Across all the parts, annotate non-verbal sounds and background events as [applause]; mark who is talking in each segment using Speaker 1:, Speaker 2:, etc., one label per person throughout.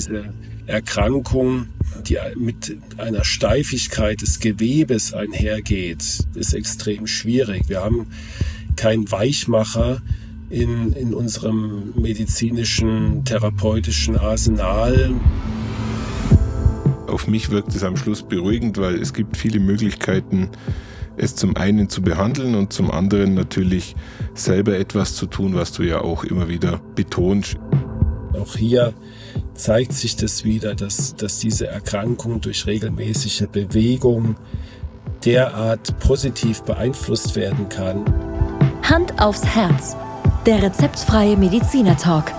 Speaker 1: diese Erkrankung, die mit einer Steifigkeit des Gewebes einhergeht, ist extrem schwierig. Wir haben keinen Weichmacher in, in unserem medizinischen, therapeutischen Arsenal.
Speaker 2: Auf mich wirkt es am Schluss beruhigend, weil es gibt viele Möglichkeiten, es zum einen zu behandeln und zum anderen natürlich selber etwas zu tun, was du ja auch immer wieder betonst.
Speaker 1: Auch hier zeigt sich das wieder, dass, dass diese Erkrankung durch regelmäßige Bewegung derart positiv beeinflusst werden kann.
Speaker 3: Hand aufs Herz. Der rezeptfreie Mediziner Talk.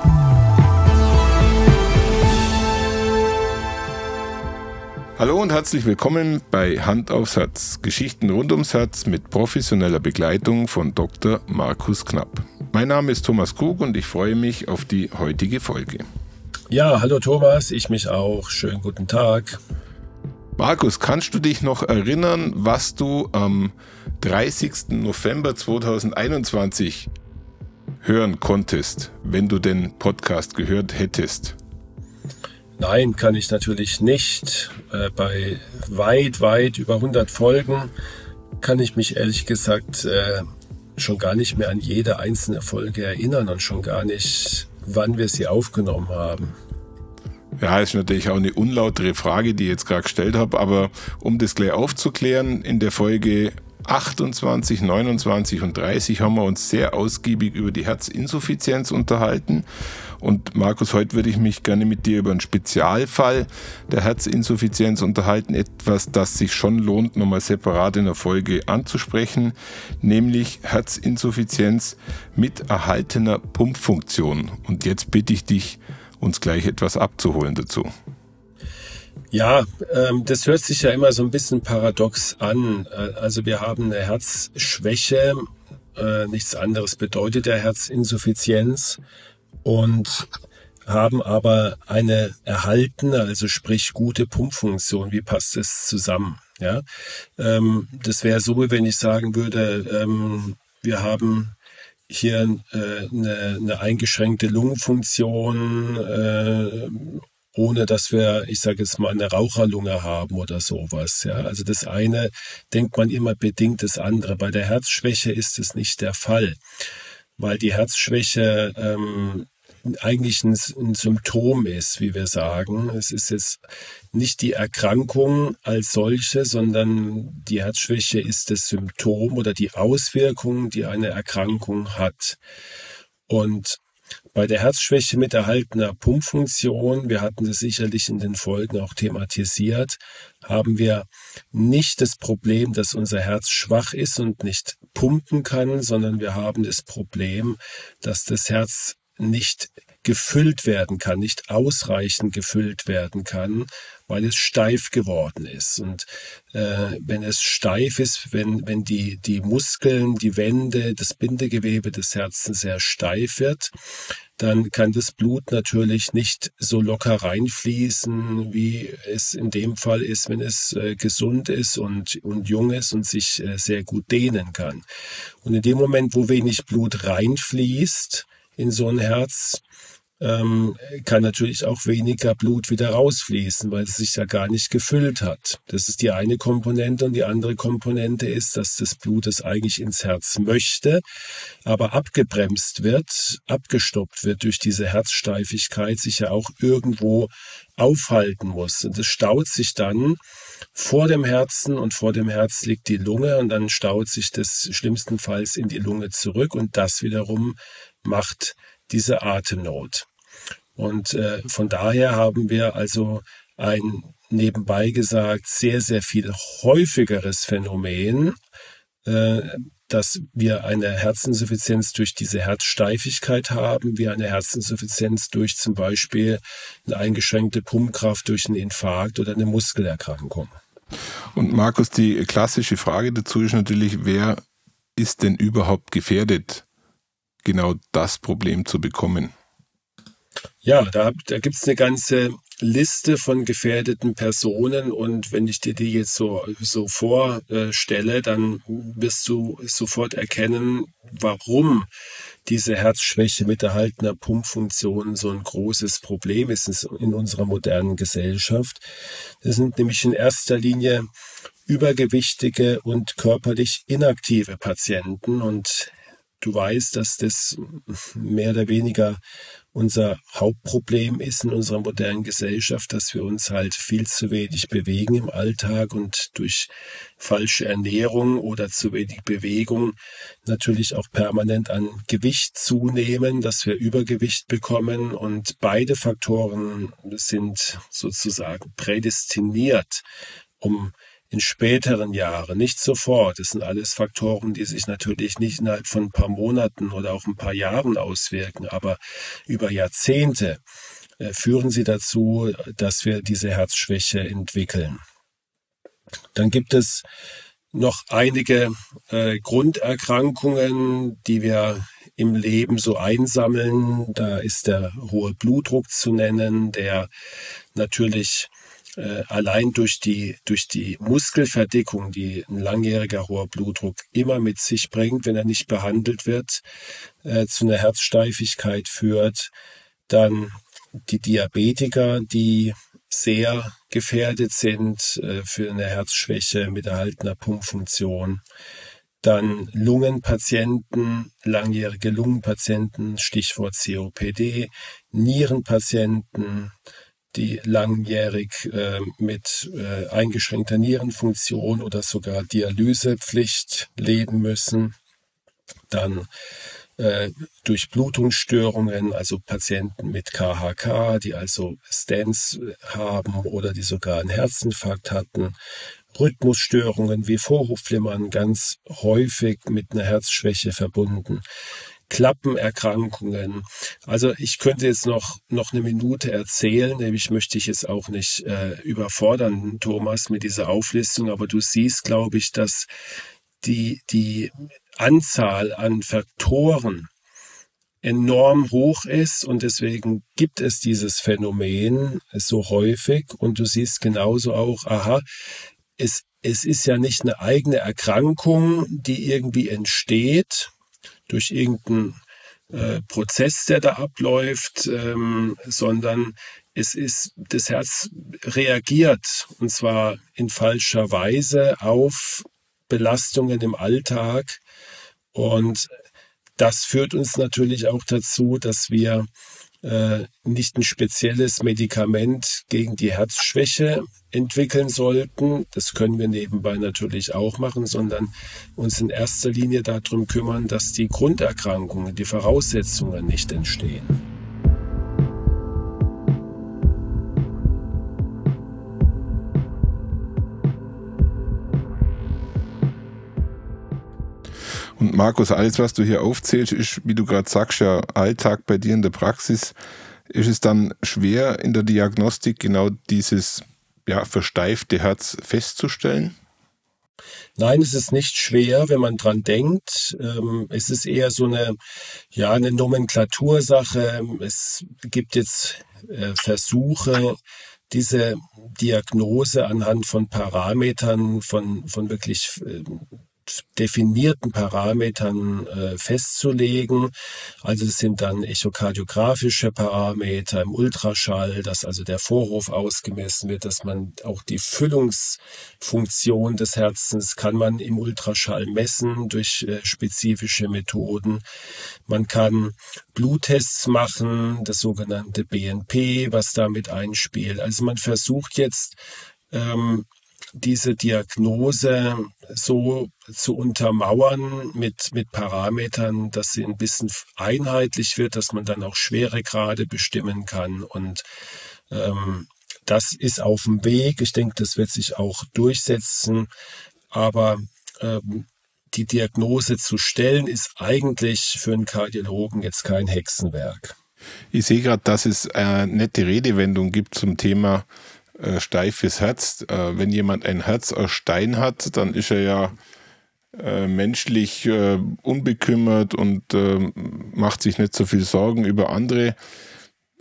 Speaker 2: Hallo und herzlich willkommen bei Hand aufs Herz. Geschichten rund ums Herz mit professioneller Begleitung von Dr. Markus Knapp. Mein Name ist Thomas Krug und ich freue mich auf die heutige Folge.
Speaker 1: Ja, hallo Thomas, ich mich auch. Schönen guten Tag.
Speaker 2: Markus, kannst du dich noch erinnern, was du am 30. November 2021 hören konntest, wenn du den Podcast gehört hättest?
Speaker 1: Nein, kann ich natürlich nicht. Äh, bei weit, weit über 100 Folgen kann ich mich ehrlich gesagt äh, schon gar nicht mehr an jede einzelne Folge erinnern und schon gar nicht, wann wir sie aufgenommen haben.
Speaker 2: Ja, ist natürlich auch eine unlautere Frage, die ich jetzt gerade gestellt habe, aber um das gleich aufzuklären, in der Folge 28, 29 und 30 haben wir uns sehr ausgiebig über die Herzinsuffizienz unterhalten. Und Markus, heute würde ich mich gerne mit dir über einen Spezialfall der Herzinsuffizienz unterhalten. Etwas, das sich schon lohnt, nochmal separat in der Folge anzusprechen, nämlich Herzinsuffizienz mit erhaltener Pumpfunktion. Und jetzt bitte ich dich, uns gleich etwas abzuholen dazu.
Speaker 1: Ja, ähm, das hört sich ja immer so ein bisschen paradox an. Äh, also wir haben eine Herzschwäche, äh, nichts anderes bedeutet der Herzinsuffizienz und haben aber eine erhaltene, also sprich gute Pumpfunktion. Wie passt das zusammen? Ja, ähm, das wäre so, wenn ich sagen würde, ähm, wir haben hier äh, eine, eingeschränkte Lungenfunktion äh, ohne dass wir, ich sage jetzt mal, eine Raucherlunge haben oder sowas. Ja, also das eine denkt man immer bedingt das andere. Bei der Herzschwäche ist es nicht der Fall, weil die Herzschwäche ähm, eigentlich ein, ein, Symptom ist, wie wir sagen. Es ist jetzt nicht die Erkrankung als solche, sondern die Herzschwäche ist das Symptom oder die Auswirkung, die eine Erkrankung hat. Und bei der Herzschwäche mit erhaltener Pumpfunktion, wir hatten das sicherlich in den Folgen auch thematisiert, haben wir nicht das Problem, dass unser Herz schwach ist und nicht pumpen kann, sondern wir haben das Problem, dass das Herz nicht gefüllt werden kann, nicht ausreichend gefüllt werden kann, weil es steif geworden ist. Und äh, wenn es steif ist, wenn, wenn die, die Muskeln, die Wände, das Bindegewebe des Herzens sehr steif wird, dann kann das Blut natürlich nicht so locker reinfließen, wie es in dem Fall ist, wenn es äh, gesund ist und, und jung ist und sich äh, sehr gut dehnen kann. Und in dem Moment, wo wenig Blut reinfließt in so ein Herz, ähm, kann natürlich auch weniger Blut wieder rausfließen, weil es sich ja gar nicht gefüllt hat. Das ist die eine Komponente und die andere Komponente ist, dass das Blut es eigentlich ins Herz möchte, aber abgebremst wird, abgestoppt wird durch diese Herzsteifigkeit, sich ja auch irgendwo aufhalten muss. Und es staut sich dann vor dem Herzen und vor dem Herz liegt die Lunge und dann staut sich das schlimmstenfalls in die Lunge zurück und das wiederum macht diese Atemnot. Und äh, von daher haben wir also ein nebenbei gesagt sehr, sehr viel häufigeres Phänomen, äh, dass wir eine Herzinsuffizienz durch diese Herzsteifigkeit haben, wie eine Herzinsuffizienz durch zum Beispiel eine eingeschränkte Pumpkraft durch einen Infarkt oder eine Muskelerkrankung.
Speaker 2: Und Markus, die klassische Frage dazu ist natürlich, wer ist denn überhaupt gefährdet, genau das Problem zu bekommen?
Speaker 1: Ja, da, da gibt es eine ganze Liste von gefährdeten Personen und wenn ich dir die jetzt so, so vorstelle, dann wirst du sofort erkennen, warum diese Herzschwäche mit erhaltener Pumpfunktion so ein großes Problem ist in unserer modernen Gesellschaft. Das sind nämlich in erster Linie übergewichtige und körperlich inaktive Patienten und du weißt, dass das mehr oder weniger unser Hauptproblem ist in unserer modernen Gesellschaft, dass wir uns halt viel zu wenig bewegen im Alltag und durch falsche Ernährung oder zu wenig Bewegung natürlich auch permanent an Gewicht zunehmen, dass wir Übergewicht bekommen. Und beide Faktoren sind sozusagen prädestiniert, um in späteren Jahren, nicht sofort. Das sind alles Faktoren, die sich natürlich nicht innerhalb von ein paar Monaten oder auch ein paar Jahren auswirken, aber über Jahrzehnte äh, führen sie dazu, dass wir diese Herzschwäche entwickeln. Dann gibt es noch einige äh, Grunderkrankungen, die wir im Leben so einsammeln. Da ist der hohe Blutdruck zu nennen, der natürlich äh, allein durch die, durch die Muskelverdickung, die ein langjähriger hoher Blutdruck immer mit sich bringt, wenn er nicht behandelt wird, äh, zu einer Herzsteifigkeit führt. Dann die Diabetiker, die sehr gefährdet sind äh, für eine Herzschwäche mit erhaltener Pumpfunktion. Dann Lungenpatienten, langjährige Lungenpatienten, Stichwort COPD, Nierenpatienten, die langjährig äh, mit äh, eingeschränkter Nierenfunktion oder sogar Dialysepflicht leben müssen. Dann äh, Durchblutungsstörungen, also Patienten mit KHK, die also Stents haben oder die sogar einen Herzinfarkt hatten. Rhythmusstörungen wie Vorhofflimmern ganz häufig mit einer Herzschwäche verbunden. Klappenerkrankungen. Also ich könnte jetzt noch, noch eine Minute erzählen, nämlich möchte ich es auch nicht äh, überfordern, Thomas, mit dieser Auflistung, aber du siehst, glaube ich, dass die, die Anzahl an Faktoren enorm hoch ist. Und deswegen gibt es dieses Phänomen so häufig. Und du siehst genauso auch, aha, es, es ist ja nicht eine eigene Erkrankung, die irgendwie entsteht, durch irgendeinen äh, Prozess, der da abläuft, ähm, sondern es ist, das Herz reagiert und zwar in falscher Weise auf Belastungen im Alltag. Und das führt uns natürlich auch dazu, dass wir äh, nicht ein spezielles Medikament gegen die Herzschwäche entwickeln sollten. Das können wir nebenbei natürlich auch machen, sondern uns in erster Linie darum kümmern, dass die Grunderkrankungen, die Voraussetzungen nicht entstehen.
Speaker 2: Markus, alles, was du hier aufzählst, ist, wie du gerade sagst, ja Alltag bei dir in der Praxis. Ist es dann schwer in der Diagnostik genau dieses ja, versteifte Herz festzustellen?
Speaker 1: Nein, es ist nicht schwer, wenn man dran denkt. Ähm, es ist eher so eine, ja, eine Nomenklatursache. Es gibt jetzt äh, Versuche, diese Diagnose anhand von Parametern, von, von wirklich definierten Parametern äh, festzulegen. Also es sind dann echokardiografische Parameter im Ultraschall, dass also der Vorhof ausgemessen wird, dass man auch die Füllungsfunktion des Herzens kann man im Ultraschall messen durch äh, spezifische Methoden. Man kann Bluttests machen, das sogenannte BNP, was damit einspielt. Also man versucht jetzt ähm, diese Diagnose so zu untermauern mit, mit Parametern, dass sie ein bisschen einheitlich wird, dass man dann auch Schweregrade bestimmen kann. Und ähm, das ist auf dem Weg. Ich denke, das wird sich auch durchsetzen. Aber ähm, die Diagnose zu stellen, ist eigentlich für einen Kardiologen jetzt kein Hexenwerk.
Speaker 2: Ich sehe gerade, dass es eine nette Redewendung gibt zum Thema äh, steifes Herz. Äh, wenn jemand ein Herz aus Stein hat, dann ist er ja äh, menschlich äh, unbekümmert und äh, macht sich nicht so viel Sorgen über andere.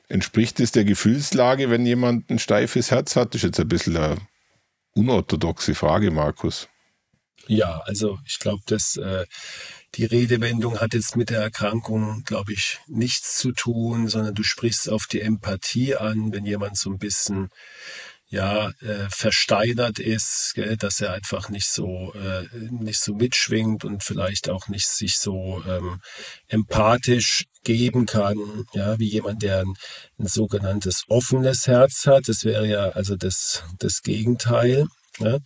Speaker 2: Entspricht es der Gefühlslage, wenn jemand ein steifes Herz hat? Das ist jetzt ein bisschen eine unorthodoxe Frage, Markus.
Speaker 1: Ja, also ich glaube, dass äh, die Redewendung hat jetzt mit der Erkrankung, glaube ich, nichts zu tun, sondern du sprichst auf die Empathie an, wenn jemand so ein bisschen ja äh, versteinert ist, gell, dass er einfach nicht so äh, nicht so mitschwingt und vielleicht auch nicht sich so ähm, empathisch geben kann, ja, wie jemand, der ein, ein sogenanntes offenes Herz hat. Das wäre ja also das das Gegenteil. Ja.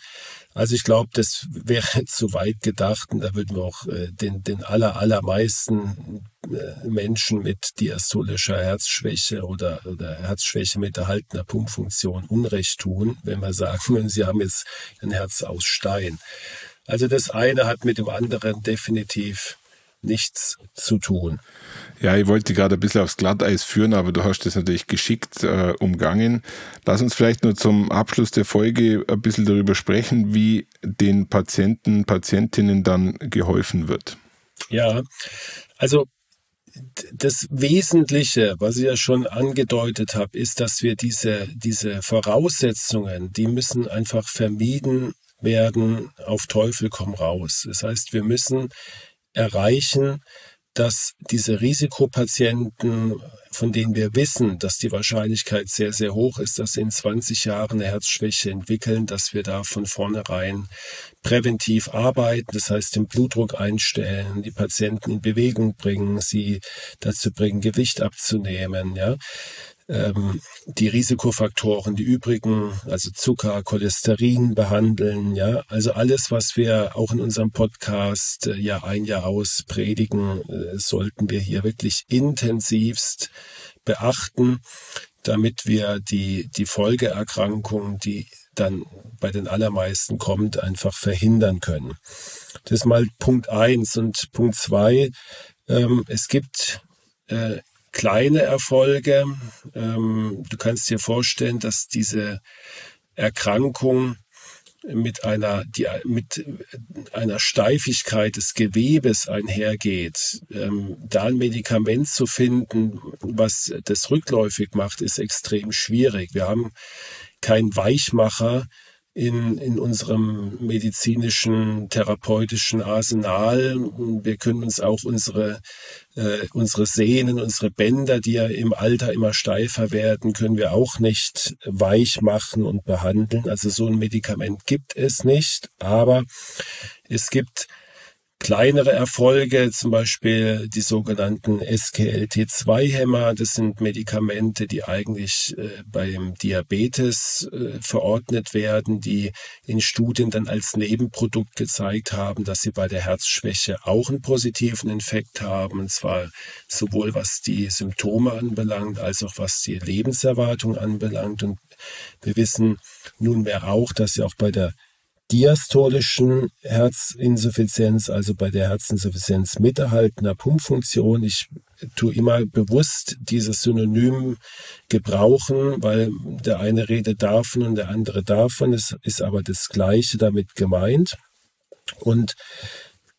Speaker 1: Also ich glaube, das wäre [laughs] zu weit gedacht und da würden wir auch äh, den, den aller, allermeisten äh, Menschen mit diastolischer Herzschwäche oder, oder Herzschwäche mit erhaltener Pumpfunktion Unrecht tun, wenn wir sagen sie haben jetzt ein Herz aus Stein. Also das eine hat mit dem anderen definitiv nichts zu tun.
Speaker 2: Ja, ich wollte gerade ein bisschen aufs Glatteis führen, aber du hast das natürlich geschickt äh, umgangen. Lass uns vielleicht nur zum Abschluss der Folge ein bisschen darüber sprechen, wie den Patienten, Patientinnen dann geholfen wird.
Speaker 1: Ja, also das Wesentliche, was ich ja schon angedeutet habe, ist, dass wir diese, diese Voraussetzungen, die müssen einfach vermieden werden, auf Teufel komm raus. Das heißt, wir müssen erreichen, dass diese Risikopatienten, von denen wir wissen, dass die Wahrscheinlichkeit sehr, sehr hoch ist, dass sie in 20 Jahren eine Herzschwäche entwickeln, dass wir da von vornherein präventiv arbeiten, das heißt den Blutdruck einstellen, die Patienten in Bewegung bringen, sie dazu bringen, Gewicht abzunehmen, ja ähm, die Risikofaktoren, die übrigen, also Zucker, Cholesterin behandeln, ja, also alles, was wir auch in unserem Podcast äh, ja ein Jahr aus predigen, äh, sollten wir hier wirklich intensivst beachten, damit wir die, die Folgeerkrankung, die dann bei den allermeisten kommt, einfach verhindern können. Das ist mal Punkt eins und Punkt zwei. Ähm, es gibt äh, kleine Erfolge. Ähm, du kannst dir vorstellen, dass diese Erkrankung mit einer, die, mit einer Steifigkeit des Gewebes einhergeht. Ähm, da ein Medikament zu finden, was das rückläufig macht, ist extrem schwierig. Wir haben keinen Weichmacher, in, in unserem medizinischen, therapeutischen Arsenal. Wir können uns auch unsere, äh, unsere Sehnen, unsere Bänder, die ja im Alter immer steifer werden, können wir auch nicht weich machen und behandeln. Also so ein Medikament gibt es nicht, aber es gibt kleinere Erfolge, zum Beispiel die sogenannten SKLT2-Hämmer. Das sind Medikamente, die eigentlich äh, beim Diabetes äh, verordnet werden, die in Studien dann als Nebenprodukt gezeigt haben, dass sie bei der Herzschwäche auch einen positiven Effekt haben, und zwar sowohl was die Symptome anbelangt, als auch was die Lebenserwartung anbelangt. Und wir wissen nunmehr auch, dass sie auch bei der diastolischen Herzinsuffizienz, also bei der Herzinsuffizienz mit erhaltener Pumpfunktion. Ich tue immer bewusst dieses Synonym gebrauchen, weil der eine redet davon und der andere davon. Es ist aber das Gleiche damit gemeint. Und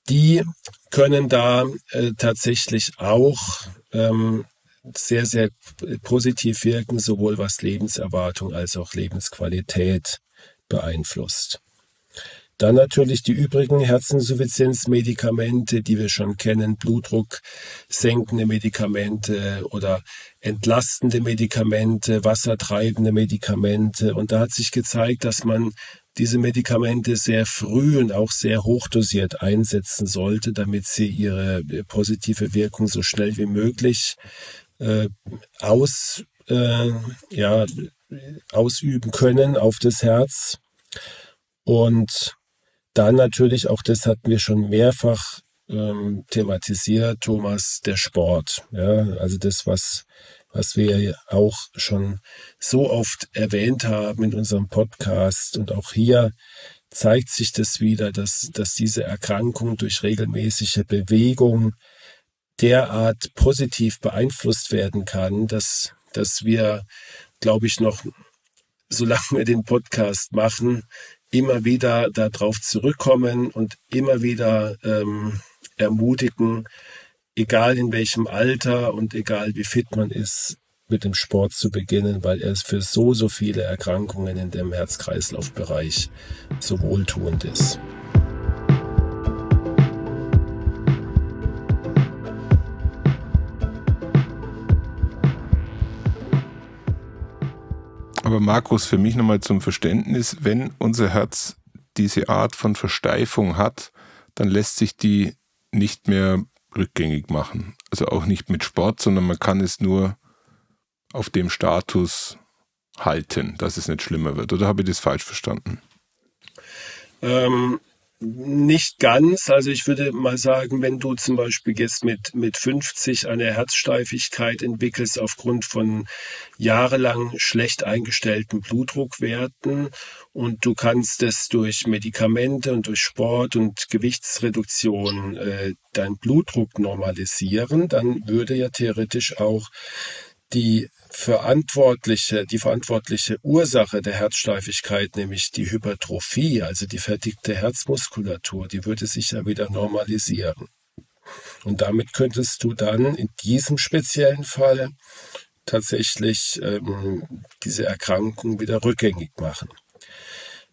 Speaker 1: die können da äh, tatsächlich auch ähm, sehr, sehr positiv wirken, sowohl was Lebenserwartung als auch Lebensqualität beeinflusst. Dann natürlich die übrigen Herzinsuffizienzmedikamente, die wir schon kennen, Blutdruck senkende Medikamente oder entlastende Medikamente, wassertreibende Medikamente. Und da hat sich gezeigt, dass man diese Medikamente sehr früh und auch sehr hochdosiert einsetzen sollte, damit sie ihre positive Wirkung so schnell wie möglich äh, aus, äh, ja, ausüben können auf das Herz. Und dann natürlich, auch das hatten wir schon mehrfach ähm, thematisiert, Thomas, der Sport. Ja, also das, was, was wir auch schon so oft erwähnt haben in unserem Podcast und auch hier zeigt sich das wieder, dass, dass diese Erkrankung durch regelmäßige Bewegung derart positiv beeinflusst werden kann, dass, dass wir, glaube ich, noch, solange [laughs] wir den Podcast machen, immer wieder darauf zurückkommen und immer wieder ähm, ermutigen, egal in welchem Alter und egal wie fit man ist, mit dem Sport zu beginnen, weil er für so, so viele Erkrankungen in dem Herz-Kreislauf-Bereich so wohltuend ist.
Speaker 2: Aber Markus, für mich nochmal zum Verständnis, wenn unser Herz diese Art von Versteifung hat, dann lässt sich die nicht mehr rückgängig machen. Also auch nicht mit Sport, sondern man kann es nur auf dem Status halten, dass es nicht schlimmer wird. Oder habe ich das falsch verstanden?
Speaker 1: Ähm, nicht ganz. Also ich würde mal sagen, wenn du zum Beispiel jetzt mit, mit 50 eine Herzsteifigkeit entwickelst aufgrund von jahrelang schlecht eingestellten Blutdruckwerten und du kannst es durch Medikamente und durch Sport und Gewichtsreduktion äh, deinen Blutdruck normalisieren, dann würde ja theoretisch auch die verantwortliche, die verantwortliche Ursache der Herzsteifigkeit, nämlich die Hypertrophie, also die verdickte Herzmuskulatur, die würde sich ja wieder normalisieren. Und damit könntest du dann in diesem speziellen Fall tatsächlich ähm, diese Erkrankung wieder rückgängig machen.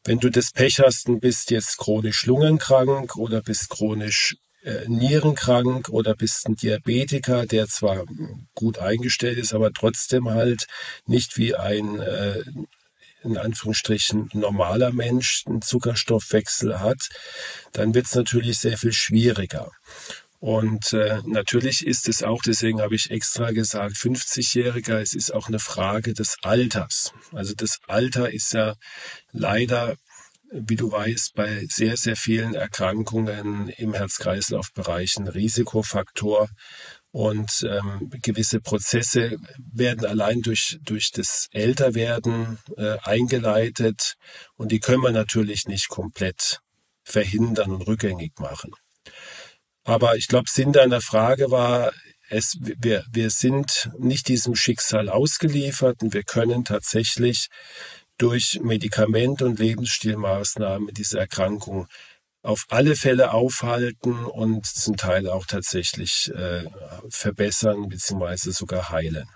Speaker 1: Wenn du das Pech hast und bist jetzt chronisch lungenkrank oder bist chronisch äh, nierenkrank oder bist ein Diabetiker, der zwar gut eingestellt ist, aber trotzdem halt nicht wie ein äh, in Anführungsstrichen normaler Mensch einen Zuckerstoffwechsel hat, dann wird es natürlich sehr viel schwieriger. Und äh, natürlich ist es auch, deswegen habe ich extra gesagt, 50-Jähriger, es ist auch eine Frage des Alters. Also das Alter ist ja leider wie du weißt, bei sehr, sehr vielen Erkrankungen im Herz-Kreislauf-Bereich ein Risikofaktor. Und ähm, gewisse Prozesse werden allein durch, durch das Älterwerden äh, eingeleitet. Und die können wir natürlich nicht komplett verhindern und rückgängig machen. Aber ich glaube, Sinn deiner Frage war, es, wir, wir sind nicht diesem Schicksal ausgeliefert und wir können tatsächlich durch Medikamente und Lebensstilmaßnahmen diese Erkrankung auf alle Fälle aufhalten und zum Teil auch tatsächlich äh, verbessern bzw. sogar heilen.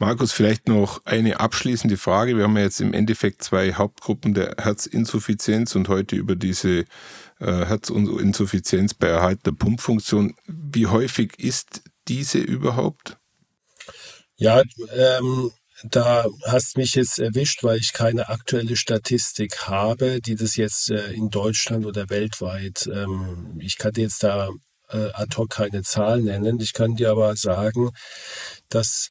Speaker 2: Markus, vielleicht noch eine abschließende Frage. Wir haben ja jetzt im Endeffekt zwei Hauptgruppen der Herzinsuffizienz und heute über diese äh, Herzinsuffizienz bei Erhalt der Pumpfunktion. Wie häufig ist diese überhaupt?
Speaker 1: Ja, ähm, da hast mich jetzt erwischt, weil ich keine aktuelle Statistik habe, die das jetzt äh, in Deutschland oder weltweit, ähm, ich kann dir jetzt da äh, ad hoc keine Zahl nennen. Ich kann dir aber sagen, dass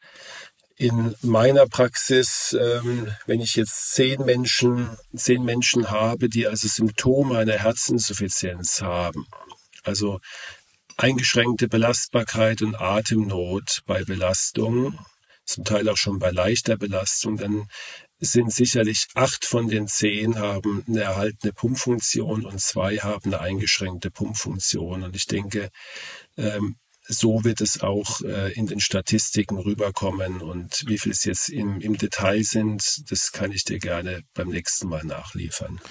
Speaker 1: in meiner Praxis, ähm, wenn ich jetzt zehn Menschen, zehn Menschen habe, die also Symptome einer Herzinsuffizienz haben, also eingeschränkte Belastbarkeit und Atemnot bei Belastung, zum Teil auch schon bei leichter Belastung, dann sind sicherlich acht von den zehn haben eine erhaltene Pumpfunktion und zwei haben eine eingeschränkte Pumpfunktion. Und ich denke, ähm, so wird es auch äh, in den Statistiken rüberkommen. Und wie viel es jetzt im, im Detail sind, das kann ich dir gerne beim nächsten Mal nachliefern.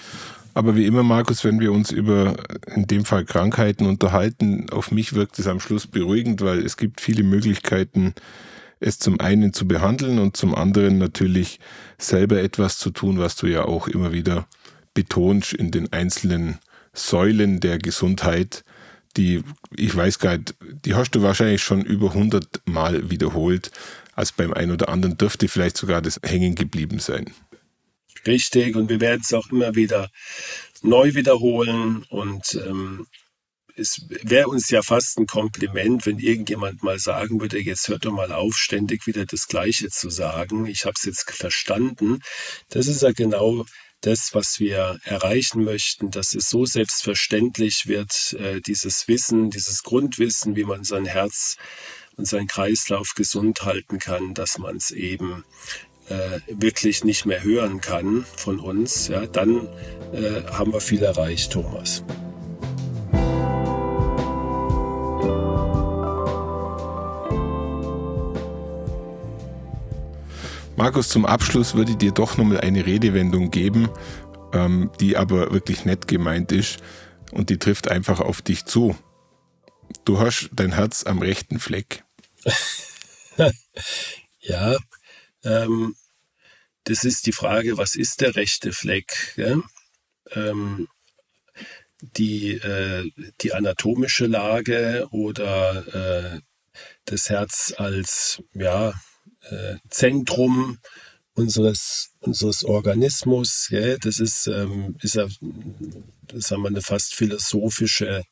Speaker 2: Aber wie immer, Markus, wenn wir uns über in dem Fall Krankheiten unterhalten, auf mich wirkt es am Schluss beruhigend, weil es gibt viele Möglichkeiten, es zum einen zu behandeln und zum anderen natürlich selber etwas zu tun, was du ja auch immer wieder betonst in den einzelnen Säulen der Gesundheit, die, ich weiß gar nicht, die hast du wahrscheinlich schon über 100 Mal wiederholt, als beim einen oder anderen dürfte vielleicht sogar das hängen geblieben sein.
Speaker 1: Richtig, und wir werden es auch immer wieder neu wiederholen und ähm, es wäre uns ja fast ein Kompliment, wenn irgendjemand mal sagen würde, jetzt hört doch mal auf, ständig wieder das Gleiche zu sagen. Ich habe es jetzt verstanden. Das ist ja genau das, was wir erreichen möchten, dass es so selbstverständlich wird, äh, dieses Wissen, dieses Grundwissen, wie man sein Herz und seinen Kreislauf gesund halten kann, dass man es eben äh, wirklich nicht mehr hören kann von uns, ja, dann äh, haben wir viel erreicht, Thomas.
Speaker 2: Markus, zum Abschluss würde ich dir doch nochmal eine Redewendung geben, ähm, die aber wirklich nett gemeint ist und die trifft einfach auf dich zu. Du hast dein Herz am rechten Fleck. [laughs]
Speaker 1: Ja, ähm, das ist die Frage, was ist der rechte Fleck? Ähm, die, äh, die anatomische Lage oder äh, das Herz als ja, äh, Zentrum unseres, unseres Organismus. Ja? Das ist, ähm, ist ja, sagen wir, eine fast philosophische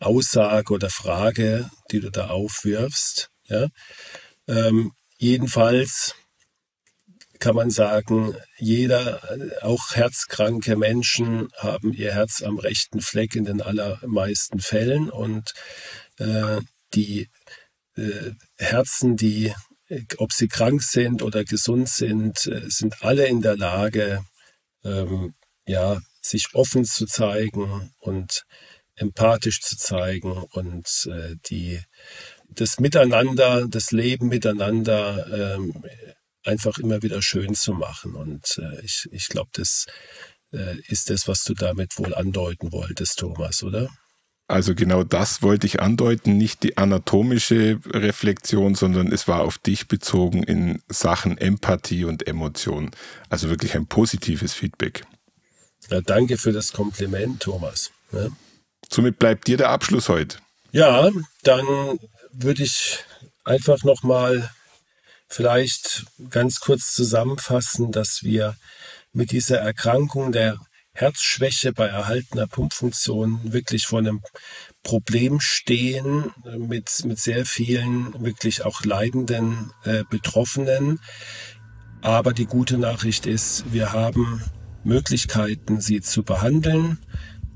Speaker 1: Aussage oder Frage, die du da aufwirfst. Ja? Ähm, jedenfalls kann man sagen, jeder, auch herzkranke Menschen haben ihr Herz am rechten Fleck in den allermeisten Fällen und äh, die äh, Herzen, die, ob sie krank sind oder gesund sind, äh, sind alle in der Lage, ähm, ja, sich offen zu zeigen und empathisch zu zeigen und äh, die das Miteinander, das Leben miteinander ähm, einfach immer wieder schön zu machen. Und äh, ich, ich glaube, das äh, ist das, was du damit wohl andeuten wolltest, Thomas, oder?
Speaker 2: Also genau das wollte ich andeuten, nicht die anatomische Reflexion, sondern es war auf dich bezogen in Sachen Empathie und Emotion. Also wirklich ein positives Feedback.
Speaker 1: Ja, danke für das Kompliment, Thomas. Ja.
Speaker 2: Somit bleibt dir der Abschluss heute.
Speaker 1: Ja, dann würde ich einfach nochmal vielleicht ganz kurz zusammenfassen, dass wir mit dieser Erkrankung der Herzschwäche bei erhaltener Pumpfunktion wirklich vor einem Problem stehen mit, mit sehr vielen wirklich auch leidenden äh, Betroffenen. Aber die gute Nachricht ist, wir haben Möglichkeiten, sie zu behandeln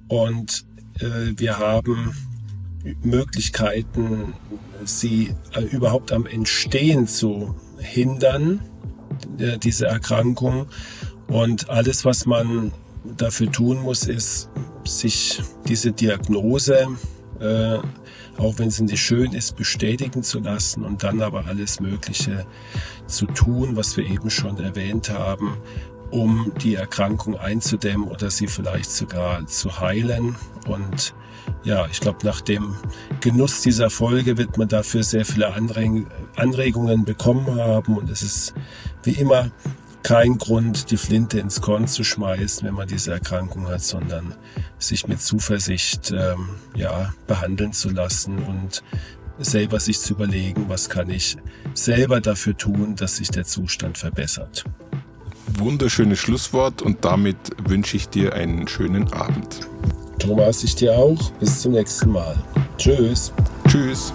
Speaker 1: und äh, wir haben Möglichkeiten, sie äh, überhaupt am Entstehen zu hindern, äh, diese Erkrankung. Und alles, was man dafür tun muss, ist, sich diese Diagnose, äh, auch wenn sie nicht schön ist, bestätigen zu lassen und dann aber alles Mögliche zu tun, was wir eben schon erwähnt haben, um die Erkrankung einzudämmen oder sie vielleicht sogar zu heilen. Und ja, ich glaube, nach dem Genuss dieser Folge wird man dafür sehr viele Anregungen bekommen haben. Und es ist wie immer kein Grund, die Flinte ins Korn zu schmeißen, wenn man diese Erkrankung hat, sondern sich mit Zuversicht ähm, ja, behandeln zu lassen und selber sich zu überlegen, was kann ich selber dafür tun, dass sich der Zustand verbessert.
Speaker 2: Wunderschönes Schlusswort und damit wünsche ich dir einen schönen Abend.
Speaker 1: Thomas, ich dir auch. Bis zum nächsten Mal. Tschüss.
Speaker 2: Tschüss.